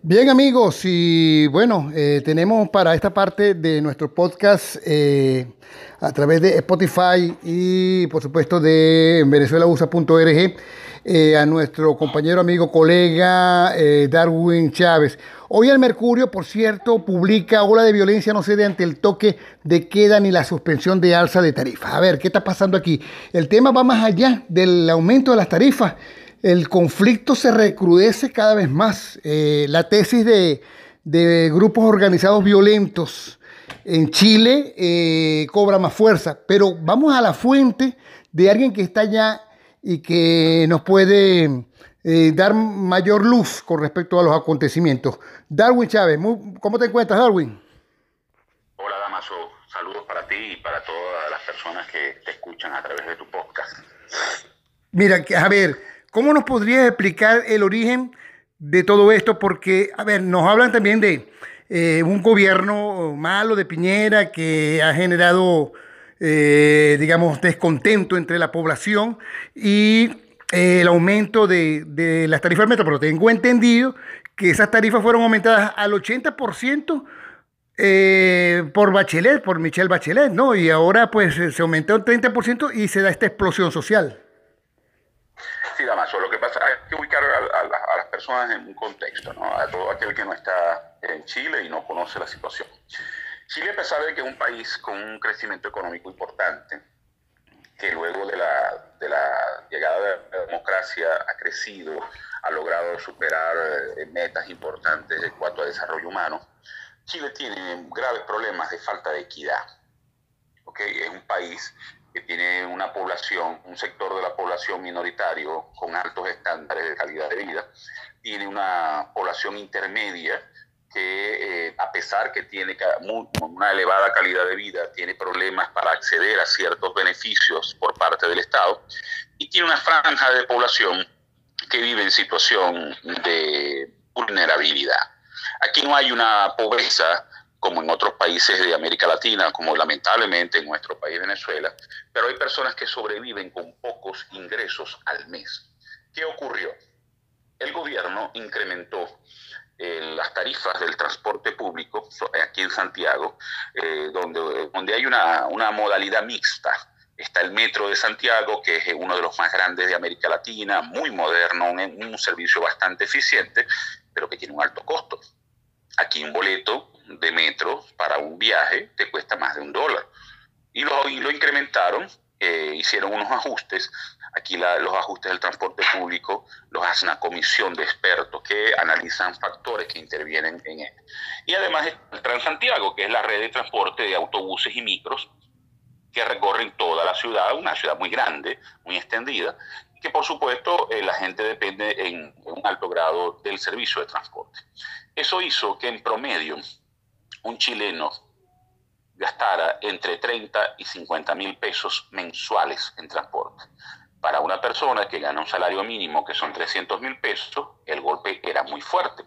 Bien amigos, y bueno, eh, tenemos para esta parte de nuestro podcast eh, a través de Spotify y por supuesto de venezuelausa.org eh, a nuestro compañero, amigo, colega Darwin Chávez. Hoy el Mercurio, por cierto, publica ola de violencia no cede ante el toque de queda ni la suspensión de alza de tarifas. A ver, ¿qué está pasando aquí? El tema va más allá del aumento de las tarifas el conflicto se recrudece cada vez más. Eh, la tesis de, grupos organizados violentos en Chile eh, cobra más fuerza, pero vamos a la fuente de alguien que está allá y que nos puede eh, dar mayor luz con respecto a los acontecimientos. Darwin Chávez, ¿cómo te encuentras, Darwin? Hola, Damaso. Saludos para ti y para todas las personas que te escuchan a través de tu podcast. Mira, a ver, ¿Cómo nos podrías explicar el origen de todo esto? Porque, a ver, nos hablan también de eh, un gobierno malo de Piñera que ha generado, eh, digamos, descontento entre la población y eh, el aumento de, las tarifas del metro. Pero tengo entendido que esas tarifas fueron aumentadas al 80%. por Bachelet, por Michelle Bachelet, ¿no? Y ahora pues se aumentó un 30% y se da esta explosión social. Sí, Damaso, lo que pasa hay que ubicar a, las personas en un contexto, ¿no? a todo aquel que no está en Chile y no conoce la situación. Chile, a pesar de que es un país con un crecimiento económico importante, que luego de la, de la llegada de la democracia ha crecido, ha logrado superar eh, metas importantes en cuanto a desarrollo humano, Chile tiene graves problemas de falta de equidad. ¿okay? Es un país que tiene una población, un sector de la población minoritario con altos estándares de calidad de vida, tiene una población intermedia que eh, a pesar que tiene una elevada calidad de vida, tiene problemas para acceder a ciertos beneficios por parte del Estado y tiene una franja de población que vive en situación de vulnerabilidad. Aquí no hay una pobreza como en otros países de América Latina, como lamentablemente en nuestro país Venezuela, pero hay personas que sobreviven con pocos ingresos al mes. ¿Qué ocurrió? El gobierno incrementó eh, las tarifas del transporte público aquí en Santiago, eh, donde, donde hay una, una modalidad mixta. Está el Metro de Santiago, que es uno de los más grandes de América Latina, muy moderno, un, un servicio bastante eficiente, pero que tiene un alto costo. Aquí un boleto de metro para un viaje te cuesta más de un dólar. Y lo, lo incrementaron, eh, hicieron unos ajustes. Aquí los ajustes del transporte público los hace una comisión de expertos que analizan factores que intervienen en él. Y además el Transantiago, que es la red de transporte de autobuses y micros que recorren toda la ciudad, una ciudad muy grande, muy extendida, que por supuesto eh, la gente depende en un alto grado del servicio de transporte. Eso hizo que en promedio un chileno gastara entre 30 y 50 mil pesos mensuales en transporte. Para una persona que gana un salario mínimo, que son 300 mil pesos, el golpe era muy fuerte.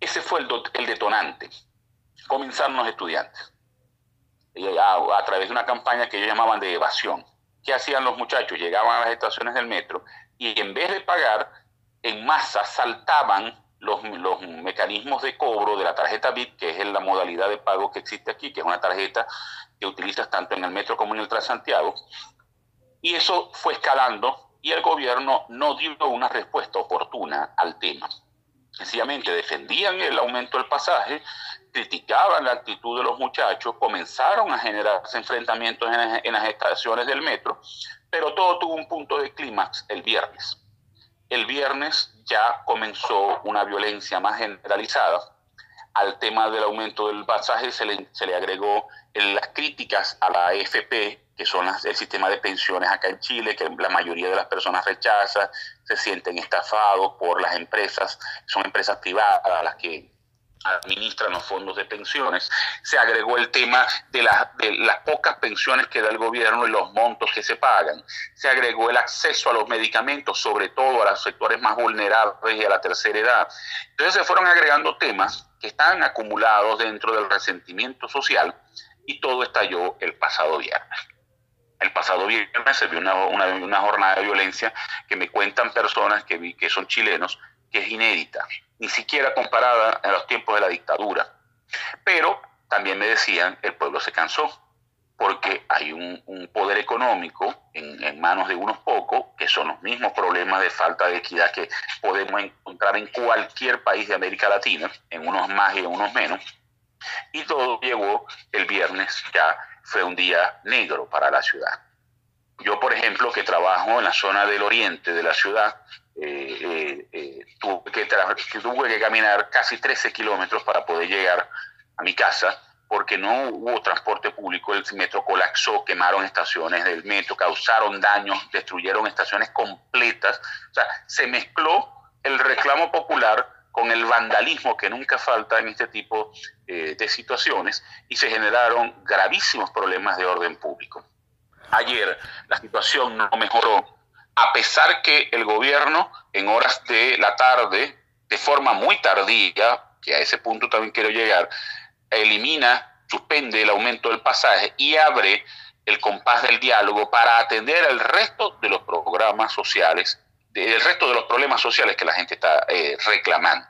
Ese fue el, el detonante. Comenzaron los estudiantes a, a través de una campaña que ellos llamaban de evasión. ¿Qué hacían los muchachos? Llegaban a las estaciones del metro y en vez de pagar, en masa saltaban los, los, mecanismos de cobro de la tarjeta BIT, que es la modalidad de pago que existe aquí, que es una tarjeta que utilizas tanto en el metro como en el Transantiago. Y eso fue escalando y el gobierno no dio una respuesta oportuna al tema. Sencillamente defendían el aumento del pasaje, criticaban la actitud de los muchachos, comenzaron a generarse enfrentamientos en, en las estaciones del metro, pero todo tuvo un punto de clímax el viernes el viernes ya comenzó una violencia más generalizada. Al tema del aumento del pasaje se le, agregó las críticas a la AFP, que son el sistema de pensiones acá en Chile, que la mayoría de las personas rechazan, se sienten estafados por las empresas, son empresas privadas las que administran los fondos de pensiones. Se agregó el tema de, de, las pocas pensiones que da el gobierno y los montos que se pagan. Se agregó el acceso a los medicamentos, sobre todo a los sectores más vulnerables y a la tercera edad. Entonces se fueron agregando temas que están acumulados dentro del resentimiento social y todo estalló el pasado viernes. El pasado viernes se vio una, jornada de violencia que me cuentan personas que, vi, son chilenos, que es inédita ni siquiera comparada en los tiempos de la dictadura. Pero también me decían, el pueblo se cansó, porque hay un, poder económico en, manos de unos pocos, que son los mismos problemas de falta de equidad que podemos encontrar en cualquier país de América Latina, en unos más y en unos menos. Y todo llegó el viernes, ya fue un día negro para la ciudad. Yo, por ejemplo, que trabajo en la zona del oriente de la ciudad, eh, eh, eh, tuve, que tuve que caminar casi 13 kilómetros para poder llegar a mi casa porque no hubo transporte público, el metro colapsó, quemaron estaciones del metro, causaron daños, destruyeron estaciones completas. O sea, se mezcló el reclamo popular con el vandalismo que nunca falta en este tipo de situaciones y se generaron gravísimos problemas de orden público. Ayer la situación no mejoró a pesar que el gobierno en horas de la tarde, de forma muy tardía, que a ese punto también quiero llegar, elimina, suspende el aumento del pasaje y abre el compás del diálogo para atender el resto de los programas sociales, el resto de los problemas sociales que la gente está eh, reclamando.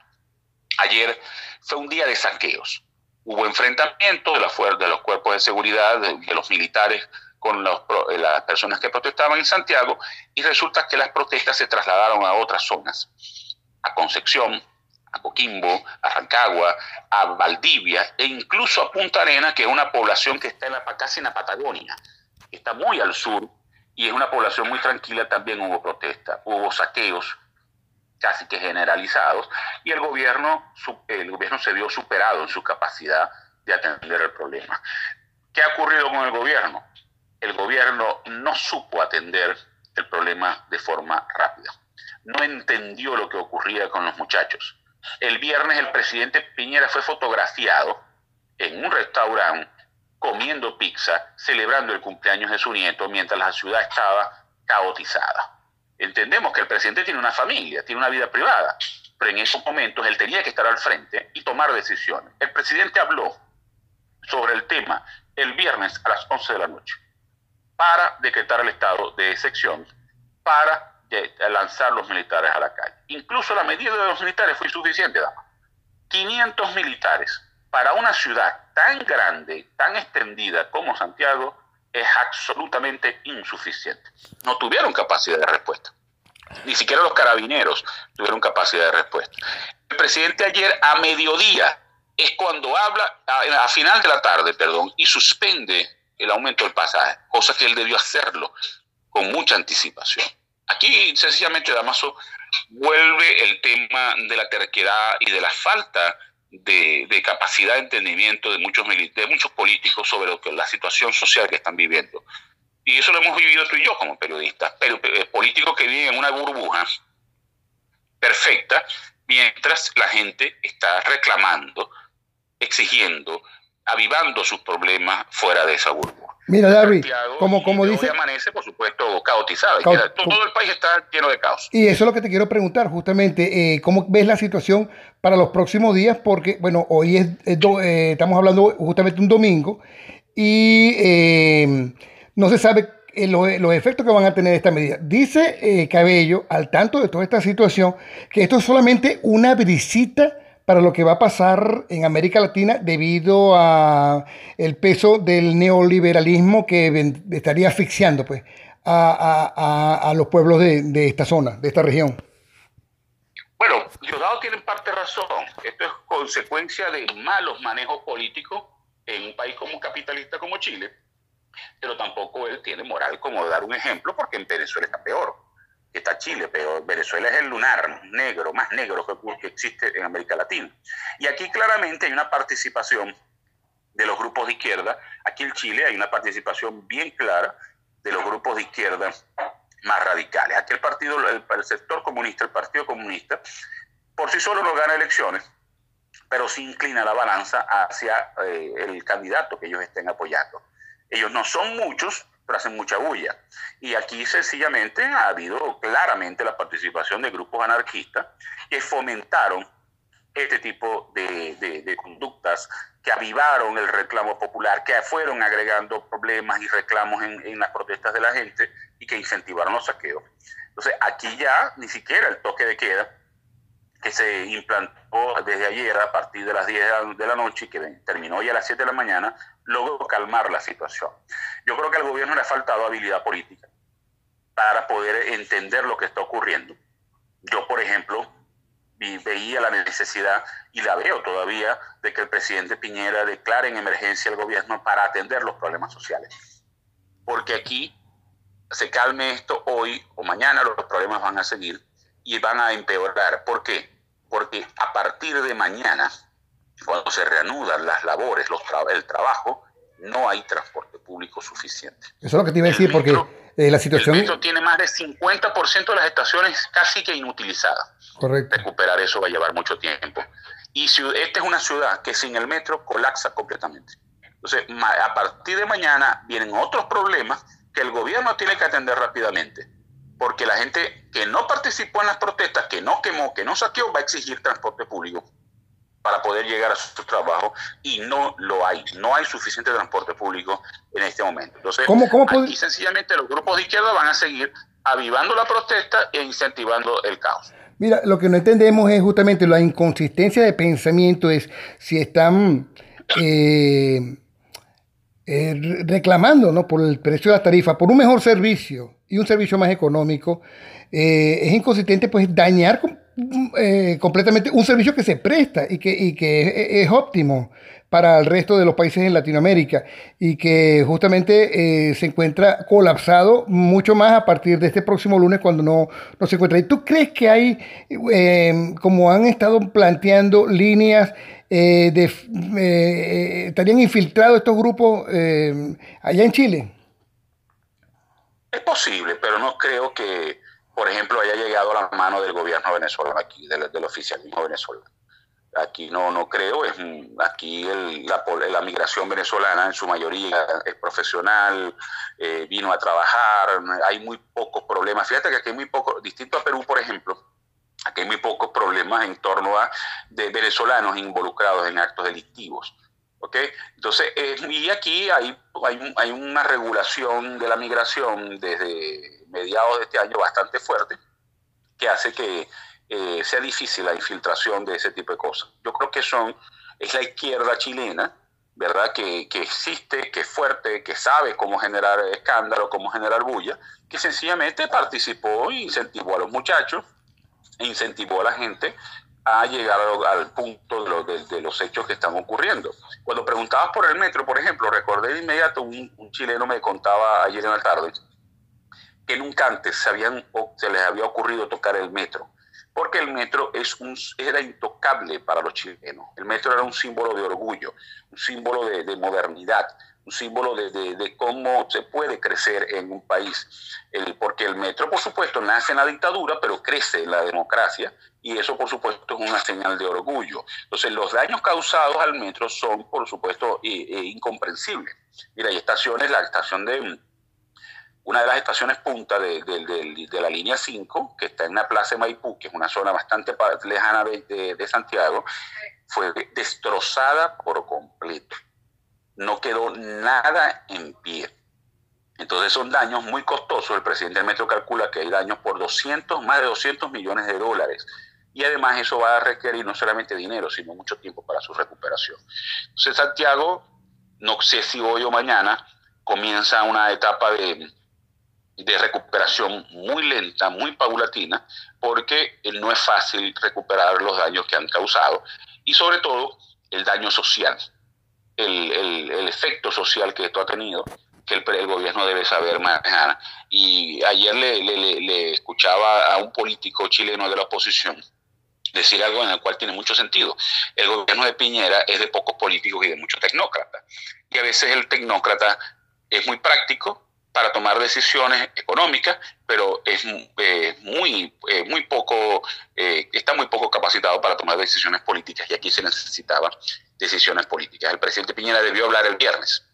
Ayer fue un día de saqueos. Hubo enfrentamientos de, la, de los cuerpos de seguridad, de los militares con eh, las personas que protestaban en Santiago y resulta que las protestas se trasladaron a otras zonas, a Concepción, a Coquimbo, a Rancagua, a Valdivia e incluso a Punta Arena, que es una población que está en la, casi en la Patagonia, está muy al sur y es una población muy tranquila, también hubo protestas, hubo saqueos casi que generalizados y el gobierno, el gobierno se vio superado en su capacidad de atender el problema. ¿Qué ha ocurrido con el gobierno? el gobierno no supo atender el problema de forma rápida. No entendió lo que ocurría con los muchachos. El viernes el presidente Piñera fue fotografiado en un restaurante comiendo pizza, celebrando el cumpleaños de su nieto, mientras la ciudad estaba caotizada. Entendemos que el presidente tiene una familia, tiene una vida privada, pero en esos momentos él tenía que estar al frente y tomar decisiones. El presidente habló sobre el tema el viernes a las 11 de la noche para decretar el estado de excepción, para lanzar los militares a la calle. Incluso la medida de los militares fue insuficiente, dama. 500 militares para una ciudad tan grande, tan extendida como Santiago, es absolutamente insuficiente. No tuvieron capacidad de respuesta. Ni siquiera los carabineros tuvieron capacidad de respuesta. El presidente ayer a mediodía es cuando habla, a, final de la tarde, perdón, y suspende el aumento del pasaje, cosa que él debió hacerlo con mucha anticipación. Aquí sencillamente Damaso vuelve el tema de la terquedad y de la falta de, capacidad de entendimiento de muchos, de muchos políticos sobre lo que, la situación social que están viviendo. Y eso lo hemos vivido tú y yo como periodistas, pero eh, políticos que viven en una burbuja perfecta, mientras la gente está reclamando, exigiendo avivando sus problemas fuera de esa burbuja. Mira, David, como, como dice... amanece, por supuesto, caotizado. todo el país está lleno de caos. Y eso es lo que te quiero preguntar, justamente, eh, ¿cómo ves la situación para los próximos días? Porque, bueno, hoy es, eh, estamos hablando justamente un domingo y eh, no se sabe los, efectos que van a tener esta medida. Dice Cabello, al tanto de toda esta situación, que esto es solamente una visita para lo que va a pasar en América Latina debido a el peso del neoliberalismo que estaría asfixiando pues, a, los pueblos de, esta zona, de esta región. Bueno, Diosdado tiene parte razón. Esto es consecuencia de malos manejos políticos en un país como capitalista como Chile, pero tampoco él tiene moral como dar un ejemplo porque en Venezuela está peor está Chile, pero Venezuela es el lunar negro, más negro que, existe en América Latina. Y aquí claramente hay una participación de los grupos de izquierda. Aquí en Chile hay una participación bien clara de los grupos de izquierda más radicales. Aquí el partido, el, sector comunista, el Partido Comunista, por sí solo no gana elecciones, pero sí inclina la balanza hacia eh, el candidato que ellos estén apoyando. Ellos no son muchos, hacen mucha bulla. Y aquí sencillamente ha habido claramente la participación de grupos anarquistas que fomentaron este tipo de, de, conductas que avivaron el reclamo popular, que fueron agregando problemas y reclamos en, en, las protestas de la gente y que incentivaron los saqueos. Entonces, aquí ya ni siquiera el toque de queda que se implantó desde ayer a partir de las 10 de la noche y que terminó ya a las 7 de la mañana, logró calmar la situación. Yo creo que al gobierno le ha faltado habilidad política para poder entender lo que está ocurriendo. Yo, por ejemplo, veía la necesidad y la veo todavía de que el presidente Piñera declare en emergencia el gobierno para atender los problemas sociales. Porque aquí se calme esto hoy o mañana, los problemas van a seguir y van a empeorar. ¿Por qué? Porque a partir de mañana, cuando se reanudan las labores, los el trabajo, no hay transporte público suficiente. Eso es lo que te iba a decir, porque eh, la situación... El metro tiene más de 50% de las estaciones casi que inutilizadas. Correcto. Recuperar eso va a llevar mucho tiempo. Y si, esta es una ciudad que sin el metro colapsa completamente. Entonces, a partir de mañana vienen otros problemas que el gobierno tiene que atender rápidamente porque la gente que no participó en las protestas, que no quemó, que no saqueó, va a exigir transporte público para poder llegar a su trabajo y no lo hay. No hay suficiente transporte público en este momento. Entonces, ¿Cómo, cómo aquí sencillamente los grupos de izquierda van a seguir avivando la protesta e incentivando el caos. Mira, lo que no entendemos es justamente la inconsistencia de pensamiento, es si están eh, eh, reclamando ¿no? por el precio de la tarifa, por un mejor servicio y un servicio más económico, eh, es inconsistente pues dañar eh, completamente un servicio que se presta y que, que es, óptimo para el resto de los países en Latinoamérica y que justamente se encuentra colapsado mucho más a partir de este próximo lunes cuando no, no se encuentra. ¿Y tú crees que hay, como han estado planteando, líneas eh, de, eh, estarían infiltrados estos grupos eh, allá en Chile? Es posible, pero no creo que, por ejemplo, haya llegado a la mano del gobierno venezolano aquí, del, oficialismo venezolano. Aquí no, no creo, es, aquí la, la, migración venezolana en su mayoría es profesional, vino a trabajar, hay muy pocos problemas. Fíjate que aquí hay muy poco, distinto a Perú, por ejemplo, Aquí hay muy pocos problemas en torno a de venezolanos involucrados en actos delictivos. ¿ok? Entonces, eh, y aquí hay, hay, una regulación de la migración desde mediados de este año bastante fuerte que hace que eh, sea difícil la infiltración de ese tipo de cosas. Yo creo que son, es la izquierda chilena, ¿verdad? Que, que, existe, que es fuerte, que sabe cómo generar escándalo, cómo generar bulla, que sencillamente participó e incentivó a los muchachos e incentivó a la gente a llegar al, punto de, los hechos que están ocurriendo. Cuando preguntabas por el metro, por ejemplo, recordé de inmediato un, chileno me contaba ayer en la tarde que nunca antes se, habían, se les había ocurrido tocar el metro, porque el metro es un, era intocable para los chilenos. El metro era un símbolo de orgullo, un símbolo de, de modernidad, un símbolo de, de, cómo se puede crecer en un país. El, porque el metro, por supuesto, nace en la dictadura, pero crece en la democracia y eso, por supuesto, es una señal de orgullo. Entonces, los daños causados al metro son, por supuesto, incomprensibles. Mira, hay estaciones, la estación de... Una de las estaciones punta de, de, la línea 5, que está en la Plaza de Maipú, que es una zona bastante lejana de Santiago, fue destrozada por completo no quedó nada en pie. Entonces son daños muy costosos. El presidente del Metro calcula que hay daños por 200, más de 200 millones de dólares. Y además eso va a requerir no solamente dinero, sino mucho tiempo para su recuperación. Entonces Santiago, no sé si hoy o mañana, comienza una etapa de, de recuperación muy lenta, muy paulatina, porque no es fácil recuperar los daños que han causado y sobre todo el daño social el, el, efecto social que esto ha tenido, que el, el gobierno debe saber manejar. Y ayer le, le, le, escuchaba a un político chileno de la oposición decir algo en el cual tiene mucho sentido. El gobierno de Piñera es de pocos políticos y de muchos tecnócratas. Y a veces el tecnócrata es muy práctico para tomar decisiones económicas, pero es eh, muy, eh, muy poco, eh, está muy poco capacitado para tomar decisiones políticas y aquí se necesitaban decisiones políticas. El presidente Piñera debió hablar el viernes,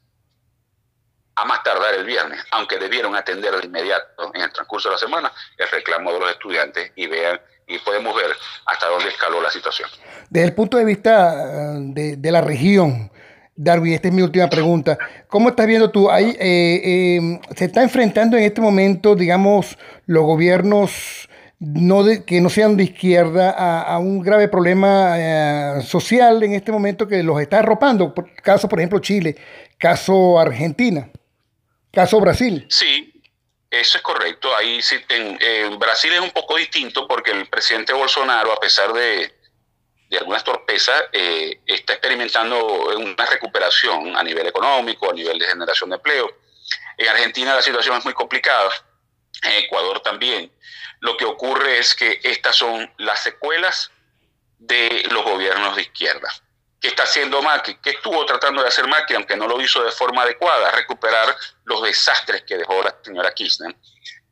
a más tardar el viernes, aunque debieron atender de inmediato en el transcurso de la semana el reclamo de los estudiantes y vean y podemos ver hasta dónde escaló la situación. Desde el punto de vista de, de la región, Darwin, esta es mi última pregunta. ¿Cómo estás viendo tú? Ahí, eh, eh, ¿Se está enfrentando en este momento, digamos, los gobiernos no que no sean de izquierda a, un grave problema eh, social en este momento que los está arropando? Caso, por ejemplo, Chile, caso Argentina, caso Brasil. Sí, eso es correcto. Ahí sí, en Brasil es un poco distinto porque el presidente Bolsonaro, a pesar de de algunas torpezas, eh, está experimentando una recuperación a nivel económico, a nivel de generación de empleo. En Argentina la situación es muy complicada, en Ecuador también. Lo que ocurre es que estas son las secuelas de los gobiernos de izquierda. ¿Qué está haciendo Macri? ¿Qué estuvo tratando de hacer Macri, aunque no lo hizo de forma adecuada? Recuperar los desastres que dejó la señora Kirchner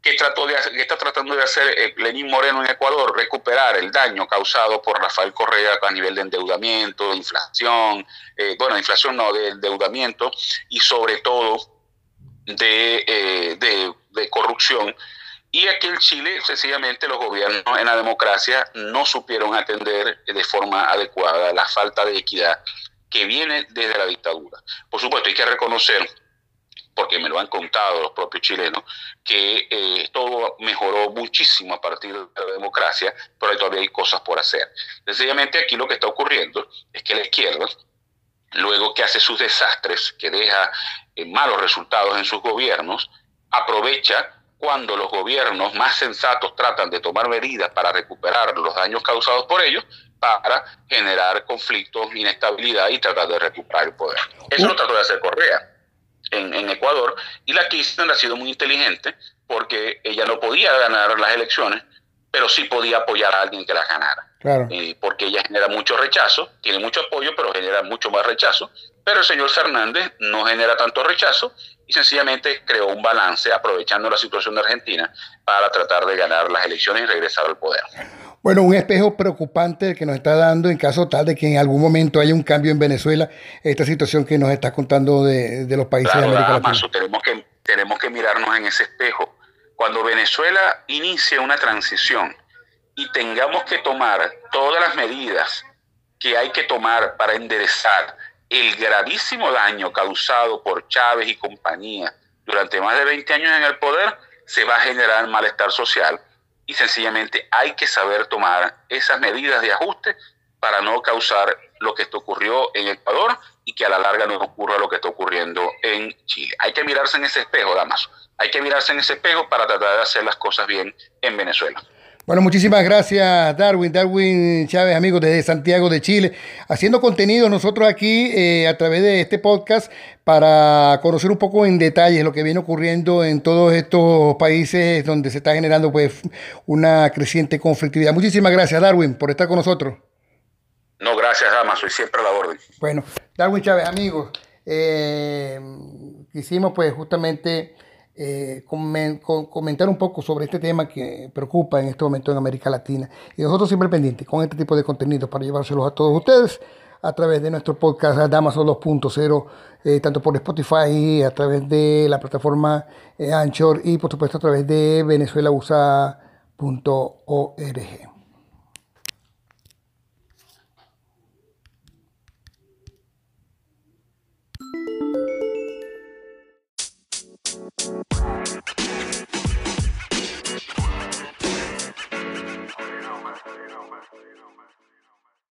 ¿Qué, trató de está tratando de hacer eh, Lenín Moreno en Ecuador? Recuperar el daño causado por Rafael Correa a nivel de endeudamiento, de inflación, eh, bueno, inflación no, de endeudamiento y sobre todo eh, de, corrupción. Y aquí en Chile, sencillamente, los gobiernos en la democracia no supieron atender de forma adecuada la falta de equidad que viene desde la dictadura. Por supuesto, hay que reconocer porque me lo han contado los propios chilenos, que eh, todo mejoró muchísimo a partir de la democracia, pero todavía hay cosas por hacer. Sencillamente aquí lo que está ocurriendo es que la izquierda, luego que hace sus desastres, que deja eh, malos resultados en sus gobiernos, aprovecha cuando los gobiernos más sensatos tratan de tomar medidas para recuperar los daños causados por ellos, para generar conflictos, inestabilidad y tratar de recuperar el poder. Eso lo trató de hacer Correa en, Ecuador, y la Kirchner ha sido muy inteligente porque ella no podía ganar las elecciones, pero sí podía apoyar a alguien que las ganara. Claro. Eh, porque ella genera mucho rechazo, tiene mucho apoyo, pero genera mucho más rechazo. Pero el señor Fernández no genera tanto rechazo y sencillamente creó un balance aprovechando la situación de Argentina para tratar de ganar las elecciones y regresar al poder. Bueno, un espejo preocupante que nos está dando en caso tal de que en algún momento haya un cambio en Venezuela, esta situación que nos está contando de, los países de América Latina. tenemos que, tenemos que mirarnos en ese espejo. Cuando Venezuela inicie una transición y tengamos que tomar todas las medidas que hay que tomar para enderezar el gravísimo daño causado por Chávez y compañía durante más de 20 años en el poder, se va a generar malestar social y sencillamente hay que saber tomar esas medidas de ajuste para no causar lo que esto ocurrió en Ecuador y que a la larga no ocurra lo que está ocurriendo en Chile. Hay que mirarse en ese espejo, Damaso. Hay que mirarse en ese espejo para tratar de hacer las cosas bien en Venezuela. Bueno, muchísimas gracias Darwin, Darwin Chávez, amigos desde Santiago de Chile, haciendo contenido nosotros aquí eh, a través de este podcast para conocer un poco en detalle lo que viene ocurriendo en todos estos países donde se está generando pues una creciente conflictividad. Muchísimas gracias Darwin por estar con nosotros. No, gracias Dama, soy siempre a la orden. Bueno, Darwin Chávez, amigos, eh, quisimos pues justamente eh, comentar un poco sobre este tema que preocupa en este momento en América Latina. Y nosotros siempre pendientes con este tipo de contenido para llevárselos a todos ustedes a través de nuestro podcast Damaso 2.0, eh, tanto por Spotify, a través de la plataforma eh, Anchor y por supuesto a través de venezuelausa.org.